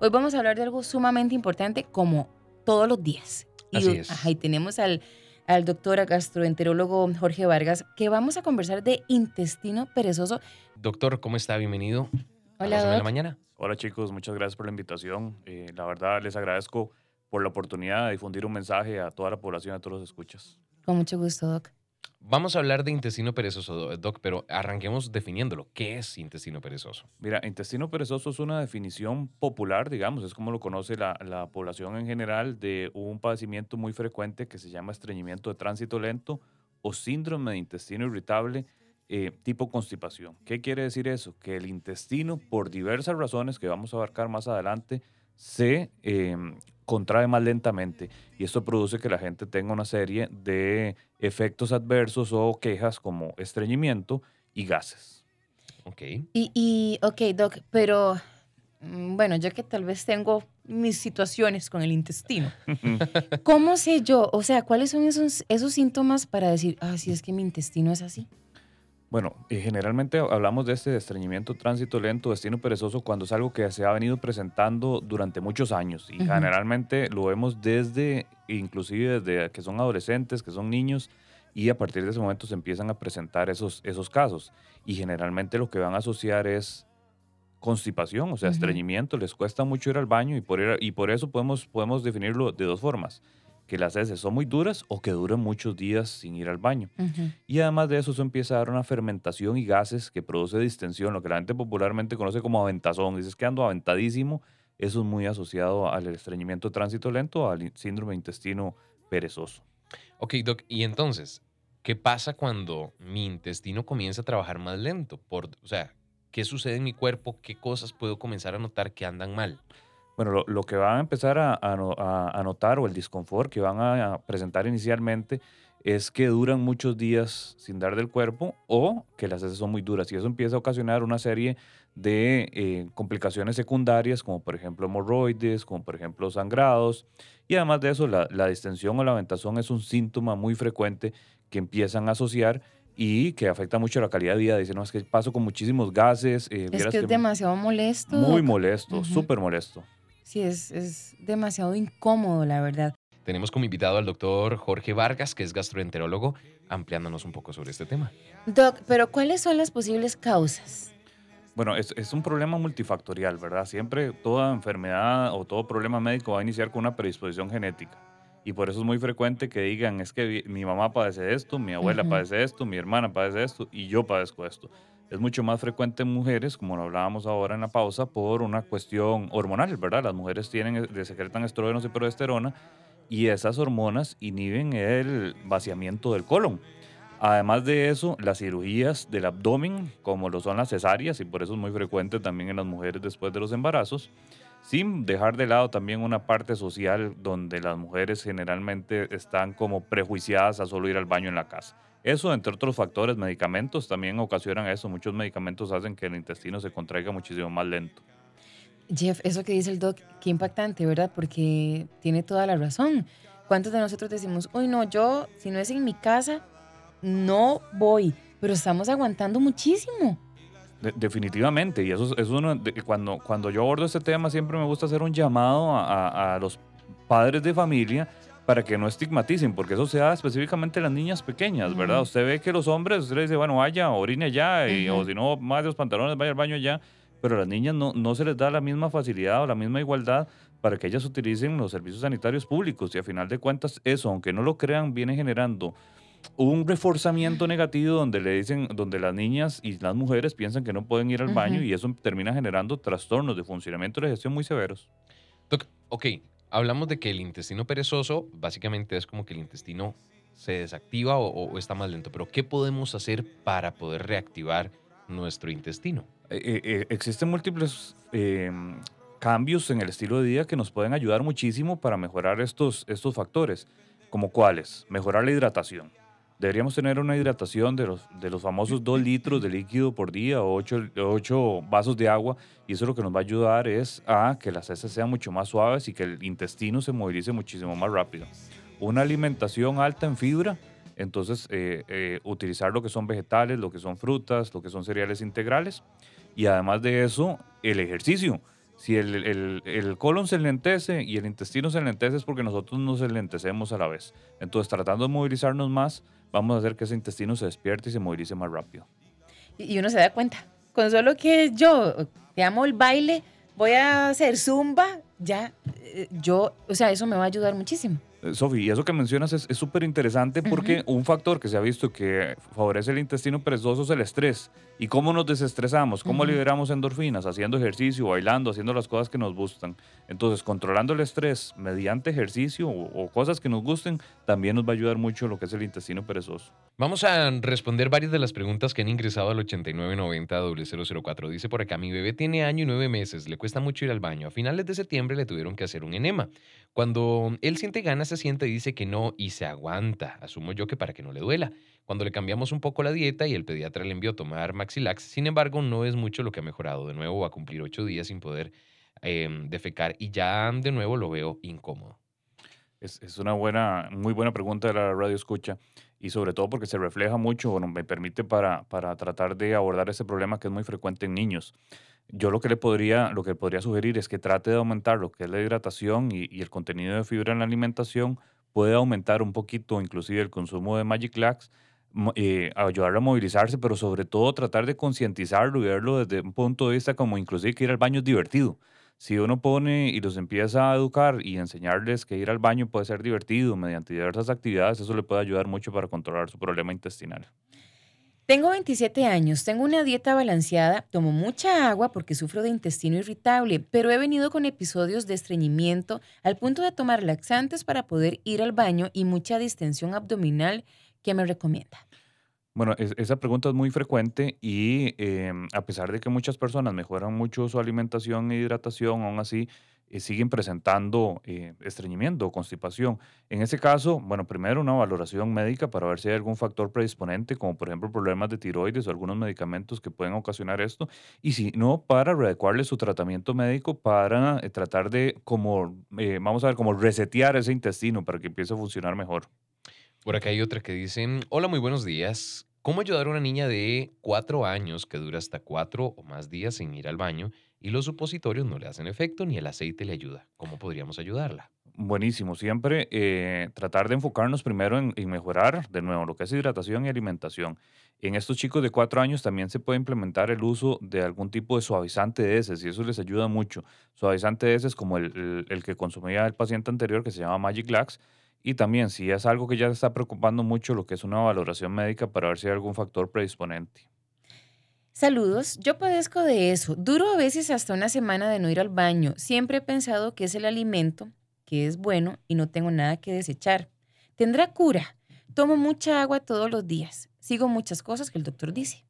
Hoy vamos a hablar de algo sumamente importante como todos los días. Y, Así es. ajá, y tenemos al, al doctor gastroenterólogo Jorge Vargas, que vamos a conversar de intestino perezoso. Doctor, ¿cómo está? Bienvenido. a Hola, Resumen de la doc. mañana. Hola chicos, muchas gracias por la invitación. Eh, la verdad les agradezco por la oportunidad de difundir un mensaje a toda la población, a todos los escuchas. Con mucho gusto, Doc. Vamos a hablar de intestino perezoso, do- Doc, pero arranquemos definiéndolo. ¿Qué es intestino perezoso? Mira, intestino perezoso es una definición popular, digamos, es como lo conoce la, la población en general de un padecimiento muy frecuente que se llama estreñimiento de tránsito lento o síndrome de intestino irritable eh, tipo constipación. ¿Qué quiere decir eso? Que el intestino, por diversas razones que vamos a abarcar más adelante, se eh, contrae más lentamente y esto produce que la gente tenga una serie de efectos adversos o quejas como estreñimiento y gases. Ok. Y, y, ok, Doc, pero mm, bueno, yo que tal vez tengo mis situaciones con el intestino. ¿Cómo sé yo? O sea, ¿cuáles son esos, esos síntomas para decir, ah, sí, es que mi intestino es así? Bueno, eh, generalmente hablamos de este estreñimiento, tránsito lento, destino perezoso cuando es algo que se ha venido presentando durante muchos años. Y generalmente lo vemos desde, inclusive desde que son adolescentes, que son niños y a partir de ese momento se empiezan a presentar esos, esos casos. Y generalmente lo que van a asociar es constipación, o sea, estreñimiento, les cuesta mucho ir al baño y por, ir- y por eso podemos, podemos definirlo de dos formas, que las heces son muy duras o que duran muchos días sin ir al baño. Y además de eso, eso empieza a dar una fermentación y gases que produce distensión, lo que la gente popularmente conoce como aventazón. Dices que ando aventadísimo. Eso es muy asociado al estreñimiento de tránsito lento, al síndrome de intestino perezoso. Ok, Doc, y entonces, ¿qué pasa cuando mi intestino comienza a trabajar más lento? Por, o sea, ¿qué sucede en mi cuerpo? ¿Qué cosas puedo comenzar a notar que andan mal? Bueno, lo, lo que van a empezar a, a a- notar o el disconfort que van a presentar inicialmente es que duran muchos días sin dar del cuerpo o que las heces son muy duras y eso empieza a ocasionar una serie de eh, complicaciones secundarias como por ejemplo hemorroides, como por ejemplo sangrados y además de eso la, la distensión o la ventazón es un síntoma muy frecuente que empiezan a asociar y que afecta mucho la calidad de vida. Dicen, no, es que paso con muchísimos gases. eh, Es que es demasiado molesto. Muy molesto, Ujú. súper molesto. Sí, es, es demasiado incómodo, la verdad. Tenemos como invitado al doctor Jorge Vargas, que es gastroenterólogo, ampliándonos un poco sobre este tema. Doc, pero ¿cuáles son las posibles causas? Bueno, es, es un problema multifactorial, ¿verdad? Siempre toda enfermedad o todo problema médico va a iniciar con una predisposición genética. Y por eso es muy frecuente que digan, es que mi mamá padece de esto, mi abuela Ujú. padece de esto, mi hermana padece de esto y yo padezco de esto. Es mucho más frecuente en mujeres, como lo hablábamos ahora en la pausa, por una cuestión hormonal, ¿verdad? Las mujeres tienen, le secretan estrógenos y progesterona y esas hormonas inhiben el vaciamiento del colon. Además de eso, las cirugías del abdomen, como lo son las cesáreas, y por eso es muy frecuente también en las mujeres después de los embarazos, sin dejar de lado también una parte social donde las mujeres generalmente están como prejuiciadas a solo ir al baño en la casa. Eso, entre otros factores, medicamentos también ocasionan eso. Muchos medicamentos hacen que el intestino se contraiga muchísimo más lento. Jeff, eso que dice el doc, qué impactante, ¿verdad? Porque tiene toda la razón. ¿Cuántos de nosotros decimos, uy, no, yo, si no es en mi casa, no voy? Pero estamos aguantando muchísimo. De- definitivamente, y eso es, uno, de- cuando, cuando yo abordo este tema siempre me gusta hacer un llamado a, a- a los padres de familia para que no estigmaticen, porque eso se da específicamente en las niñas pequeñas, ¿verdad? Ujú. Usted ve que los hombres, usted le dice, bueno, vaya, orine allá, y- Ujú. o si no, más de los pantalones, vaya al baño allá, pero a las niñas no, no se les da la misma facilidad o la misma igualdad para que ellas utilicen los servicios sanitarios públicos, y a final de cuentas eso, aunque no lo crean, viene generando un reforzamiento negativo donde le dicen, donde las niñas y las mujeres piensan que no pueden ir al baño Ujú. y eso termina generando trastornos de funcionamiento de gestión muy severos. Doc, ok, hablamos de que el intestino perezoso básicamente es como que el intestino se desactiva o, está más lento, pero ¿qué podemos hacer para poder reactivar nuestro intestino? Eh, eh, existen múltiples eh, cambios en el estilo de vida que nos pueden ayudar muchísimo para mejorar estos, estos factores, como cuáles, mejorar la hidratación. Deberíamos tener una hidratación de los, de los famosos 2 litros de líquido por día o 8, vasos de agua y eso lo que nos va a ayudar es a que las heces sean mucho más suaves y que el intestino se movilice muchísimo más rápido. Una alimentación alta en fibra, entonces eh, eh, utilizar lo que son vegetales, lo que son frutas, lo que son cereales integrales y además de eso el ejercicio. Si el, el, el colon se lentece y el intestino se lentece es porque nosotros nos lentecemos a la vez. Entonces, tratando de movilizarnos más, vamos a hacer que ese intestino se despierte y se movilice más rápido. Y uno se da cuenta. Con solo que yo te amo el baile, voy a hacer zumba, ya, eh, yo, o sea, eso me va a ayudar muchísimo. Eh, Sofi, y eso que mencionas es súper interesante porque un factor que se ha visto que favorece el intestino perezoso es el estrés. ¿Y cómo nos desestresamos? ¿Cómo liberamos endorfinas? Haciendo ejercicio, bailando, haciendo las cosas que nos gustan. Entonces, controlando el estrés mediante ejercicio o, o cosas que nos gusten, también nos va a ayudar mucho lo que es el intestino perezoso. Vamos a responder varias de las preguntas que han ingresado al 8990-004. Dice por acá, mi bebé tiene año y nueve meses, le cuesta mucho ir al baño. A finales de septiembre le tuvieron que hacer un enema. Cuando él siente ganas, se siente y dice que no y se aguanta. Asumo yo que para que no le duela. Cuando le cambiamos un poco la dieta y el pediatra le envió a tomar Maxilax, sin embargo, no es mucho lo que ha mejorado. De nuevo va a cumplir ocho días sin poder em, defecar y ya de nuevo lo veo incómodo. Es, es, una buena, muy buena pregunta de la radio escucha y sobre todo porque se refleja mucho, bueno, me permite para, para tratar de abordar ese problema que es muy frecuente en niños. Yo lo que le podría, lo que podría sugerir es que trate de aumentar lo que es la hidratación y, el contenido de fibra en la alimentación, puede aumentar un poquito inclusive el consumo de Magic Lax, eh, ayudarlo a movilizarse, pero sobre todo tratar de concientizarlo y verlo desde un punto de vista como inclusive que ir al baño es divertido. Si uno pone y los empieza a educar y enseñarles que ir al baño puede ser divertido mediante diversas actividades, eso le puede ayudar mucho para controlar su problema intestinal. Tengo 27 años, tengo una dieta balanceada, tomo mucha agua porque sufro de intestino irritable, pero he venido con episodios de estreñimiento al punto de tomar laxantes para poder ir al baño y mucha distensión abdominal ¿Qué me recomienda? Bueno, es, esa pregunta es muy frecuente y eh, a pesar de que muchas personas mejoran mucho su alimentación e hidratación, aún así eh, siguen presentando eh, estreñimiento o constipación. En ese caso, bueno, primero una valoración médica para ver si hay algún factor predisponente, como por ejemplo problemas de tiroides o algunos medicamentos que pueden ocasionar esto, y si no, para adecuarle su tratamiento médico para eh, tratar de, como, vamos a ver, como resetear ese intestino para que empiece a funcionar mejor. Por acá hay otra que dicen, hola, muy buenos días. ¿Cómo ayudar a una niña de cuatro años que dura hasta cuatro o más días sin ir al baño y los supositorios no le hacen efecto ni el aceite le ayuda? ¿Cómo podríamos ayudarla? Buenísimo, siempre eh, tratar de enfocarnos primero en, mejorar, de nuevo, lo que es hidratación y alimentación. En estos chicos de cuatro años también se puede implementar el uso de algún tipo de suavizante de heces y eso les ayuda mucho. Suavizante de heces como el, el, el que consumía el paciente anterior que se llama Magic Lax, y también, si es algo que ya está preocupando mucho, lo que es una valoración médica para ver si hay algún factor predisponente. Saludos, yo padezco de eso. Duro a veces hasta una semana de no ir al baño. Siempre he pensado que es el alimento, que es bueno y no tengo nada que desechar. ¿Tendrá cura? Tomo mucha agua todos los días. Sigo muchas cosas que el doctor dice.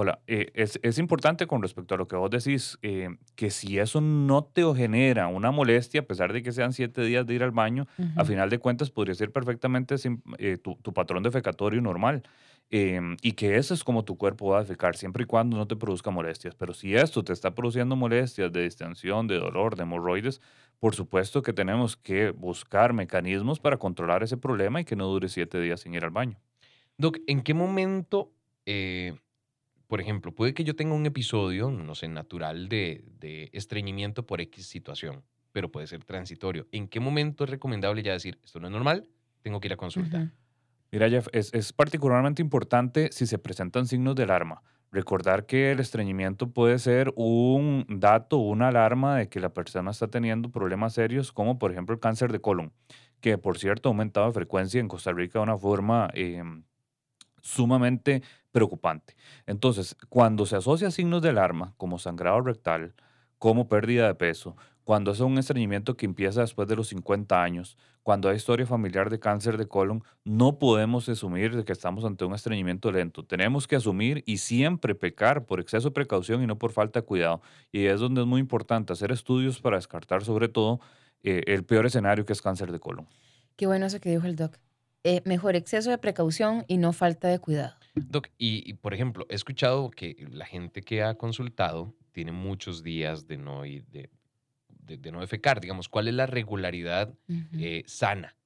Hola, eh, es, es, importante con respecto a lo que vos decís, eh, que si eso no te genera una molestia, a pesar de que sean siete días de ir al baño, uh -huh. a final de cuentas podría ser perfectamente sin, eh, tu, tu, patrón defecatorio normal. y que eso es como tu cuerpo va a defecar, siempre y cuando no te produzca molestias. Pero si esto te está produciendo molestias de distensión, de dolor, de hemorroides, por supuesto que tenemos que buscar mecanismos para controlar ese problema y que no dure siete días sin ir al baño. Doc, ¿en qué momento por ejemplo, puede que yo tenga un episodio, no sé, natural de, de, estreñimiento por X situación, pero puede ser transitorio. ¿En qué momento es recomendable ya decir, esto no es normal, tengo que ir a consulta? Uh -huh. Mira, Jeff, es, es, particularmente importante si se presentan signos de alarma. Recordar que el estreñimiento puede ser un dato, una alarma de que la persona está teniendo problemas serios, como por ejemplo el cáncer de colon, que por cierto ha aumentado de frecuencia en Costa Rica de una forma eh, sumamente preocupante. Entonces, cuando se asocia signos de alarma, como sangrado rectal, como pérdida de peso, cuando es un estreñimiento que empieza después de los 50 años, cuando hay historia familiar de cáncer de colon, no podemos asumir de que estamos ante un estreñimiento lento. Tenemos que asumir y siempre pecar por exceso de precaución y no por falta de cuidado. Y es donde es muy importante hacer estudios para descartar sobre todo eh, el peor escenario que es cáncer de colon. Qué bueno eso que dijo el doc. Eh, mejor exceso de precaución y no falta de cuidado. Doc, y, y, por ejemplo, he escuchado que la gente que ha consultado tiene muchos días de no ir, de, de, de no defecar, digamos, ¿cuál es la regularidad uh -huh. eh, sana?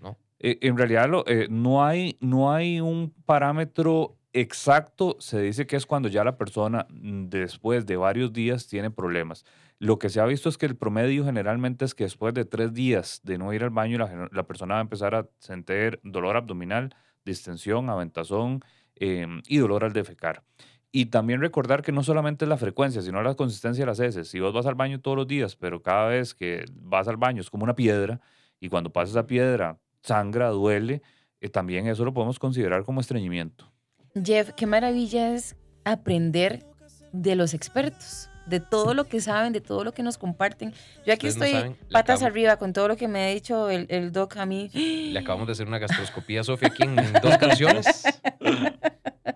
¿no? Eh, en realidad lo, eh, no, hay, no hay un parámetro exacto se dice que es cuando ya la persona mm, después de varios días tiene problemas. Lo que se ha visto es que el promedio generalmente es que después de tres días de no ir al baño, la, la persona va a empezar a sentir dolor abdominal, distensión, aventazón em, y dolor al defecar. Y también recordar que no solamente la frecuencia, sino la consistencia de las heces. Si vos vas al baño todos los días, pero cada vez que vas al baño es como una piedra, y cuando pasas esa piedra sangra, duele, eh, también eso lo podemos considerar como estreñimiento. Jeff, qué maravilla es aprender de los expertos, de todo lo que saben, de todo lo que nos comparten. Yo aquí Ustedes no estoy saben, patas acabo- arriba con todo lo que me ha dicho el, el doc a mí. Le acabamos de hacer una gastroscopía a Sofía aquí en dos canciones.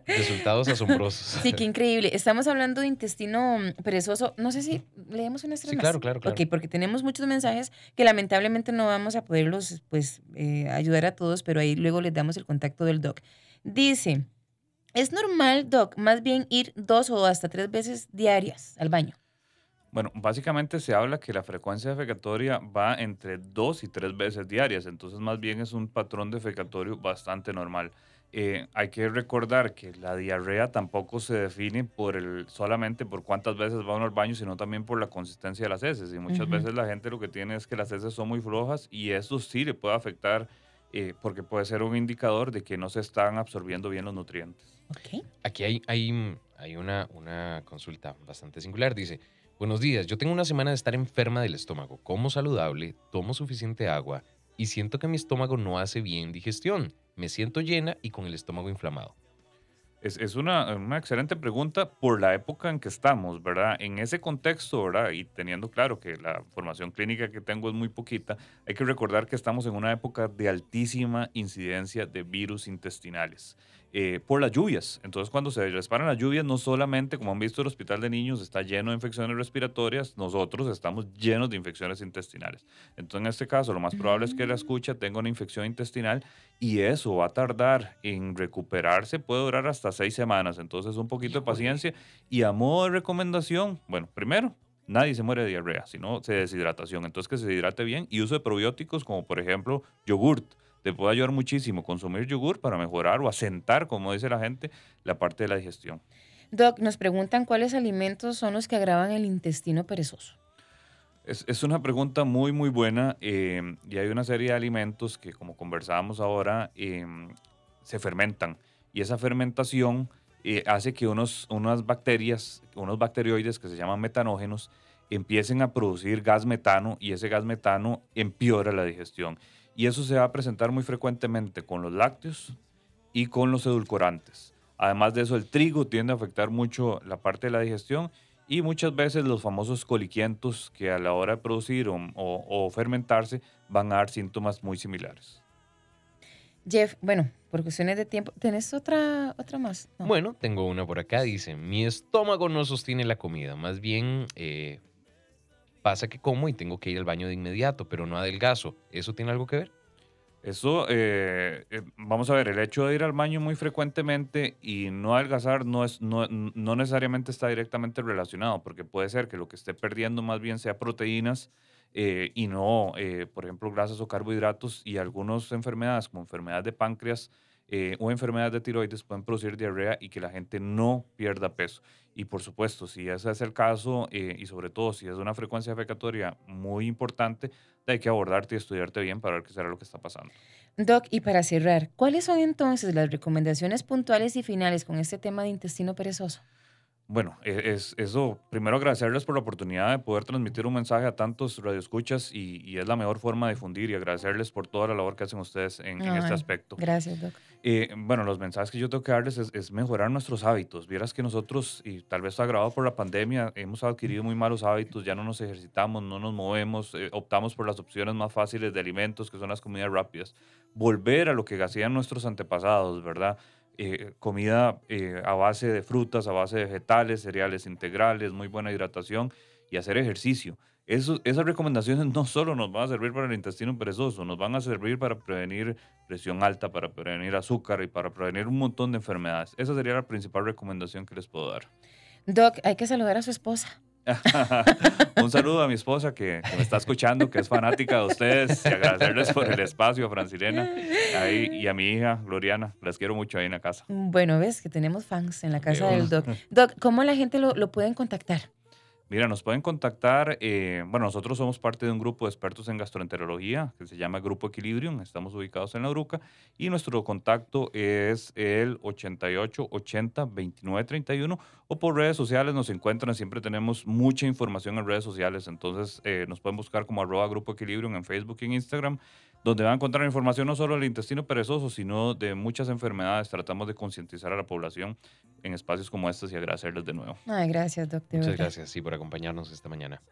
Resultados asombrosos. Sí, qué increíble. Estamos hablando de intestino mm, perezoso. No sé si leemos una Sí, claro, claro, claro. Ok, porque tenemos muchos mensajes que lamentablemente no vamos a poderlos pues, eh, ayudar a todos, pero ahí luego les damos el contacto del doc. Dice, es normal, doc, más bien ir dos o hasta tres veces diarias al baño. Bueno, básicamente se habla que la frecuencia defecatoria va entre dos y tres veces diarias, entonces más bien es un patrón defecatorio bastante normal. Eh, hay que recordar que la diarrea tampoco se define por el, solamente por cuántas veces va uno al baño, sino también por la consistencia de las heces. Y muchas veces la gente lo que tiene es que las heces son muy flojas y eso sí le puede afectar eh, porque puede ser un indicador de que no se están absorbiendo bien los nutrientes. Ok. Aquí hay, hay, hay una, una consulta bastante singular. Dice, buenos días, yo tengo una semana de estar enferma del estómago, como saludable, tomo suficiente agua y siento que mi estómago no hace bien digestión. Me siento llena y con el estómago inflamado. Es, es una, una excelente pregunta por la época en que estamos, ¿verdad? En ese contexto, ¿verdad? Y teniendo claro que la formación clínica que tengo es muy poquita, hay que recordar que estamos en una época de altísima incidencia de virus intestinales eh, por las lluvias. Entonces, cuando se disparan las lluvias, no solamente, como han visto, el hospital de niños está lleno de infecciones respiratorias, nosotros estamos llenos de infecciones intestinales. Entonces, en este caso, lo más probable es que la escucha tenga una infección intestinal y eso va a tardar en recuperarse, puede durar hasta seis semanas. Entonces, un poquito de paciencia. Y a modo de recomendación, bueno, primero, nadie se muere de diarrea, sino de deshidratación. Entonces, que se hidrate bien y uso de probióticos como, por ejemplo, yogurt. Te puede ayudar muchísimo consumir yogur para mejorar o asentar, como dice la gente, la parte de la digestión. Doc, nos preguntan cuáles alimentos son los que agravan el intestino perezoso. Es, es una pregunta muy, muy buena eh, y hay una serie de alimentos que, como conversábamos ahora, eh, se fermentan y esa fermentación eh, hace que unos, unas bacterias, unos bacterioides que se llaman metanógenos, empiecen a producir gas metano y ese gas metano empeora la digestión. Y eso se va a presentar muy frecuentemente con los lácteos y con los edulcorantes. Además de eso, el trigo tiende a afectar mucho la parte de la digestión y muchas veces los famosos coliquientos que a la hora de producir o, o- o fermentarse van a dar síntomas muy similares. Jeff, bueno, por cuestiones de tiempo, ¿tenés otra, otra más? No. Bueno, tengo una por acá. Dice, mi estómago no sostiene la comida. Más bien eh, pasa que como y tengo que ir al baño de inmediato, pero no adelgazo. ¿Eso tiene algo que ver? Eso, eh, eh, vamos a ver, el hecho de ir al baño muy frecuentemente y no adelgazar no, es, no, no necesariamente está directamente relacionado, porque puede ser que lo que esté perdiendo más bien sea proteínas eh, y no, por ejemplo, grasas o carbohidratos y algunas enfermedades como enfermedades de páncreas eh, o enfermedades de tiroides pueden producir diarrea y que la gente no pierda peso. Y por supuesto, si ese es el caso eh, y sobre todo si es una frecuencia defecatoria muy importante, hay que abordarte y estudiarte bien para ver qué será lo que está pasando. Doc, y para cerrar, ¿cuáles son entonces las recomendaciones puntuales y finales con este tema de intestino perezoso? Bueno, e- es, eso, primero agradecerles por la oportunidad de poder transmitir un mensaje a tantos radioescuchas y, y es la mejor forma de difundir y agradecerles por toda la labor que hacen ustedes en, en este aspecto. Gracias, Doc. Eh, bueno, los mensajes que yo tengo que darles es, es mejorar nuestros hábitos. Vieras que nosotros, y tal vez agravado por la pandemia, hemos adquirido muy malos hábitos, ya no nos ejercitamos, no nos movemos, eh, optamos por las opciones más fáciles de alimentos, que son las comidas rápidas. Volver a lo que hacían nuestros antepasados, ¿verdad? Eh, comida eh, a base de frutas, a base de vegetales, cereales integrales, muy buena hidratación y hacer ejercicio. Esas recomendaciones no solo nos van a servir para el intestino perezoso, nos van a servir para prevenir presión alta, para prevenir azúcar y para prevenir un montón de enfermedades. Esa sería la principal recomendación que les puedo dar. Doc, hay que saludar a su esposa. Un saludo a mi esposa que, que me está escuchando, que es fanática de ustedes, y agradecerles por el espacio, Francilena, ahí, y a mi hija, Gloriana. Les quiero mucho ahí en la casa. Bueno, ves que tenemos fans en la casa del Doc. Doc, ¿cómo la gente lo, lo pueden contactar? Mira, nos pueden contactar. eh, bueno, nosotros somos parte de un grupo de expertos en gastroenterología que se llama Grupo Equilibrium. Estamos ubicados en La Uruca y nuestro contacto es el 88 80 29 31 o por redes sociales nos encuentran. Siempre tenemos mucha información en redes sociales. Entonces eh, nos pueden buscar como arroba Grupo Equilibrium en Facebook y en Instagram, donde van a encontrar información no solo del intestino perezoso, sino de muchas enfermedades. Tratamos de concientizar a la población en espacios como estos y agradecerles de nuevo. Ay, gracias, Doc. de Muchas gracias, sí, por acompañarnos esta mañana.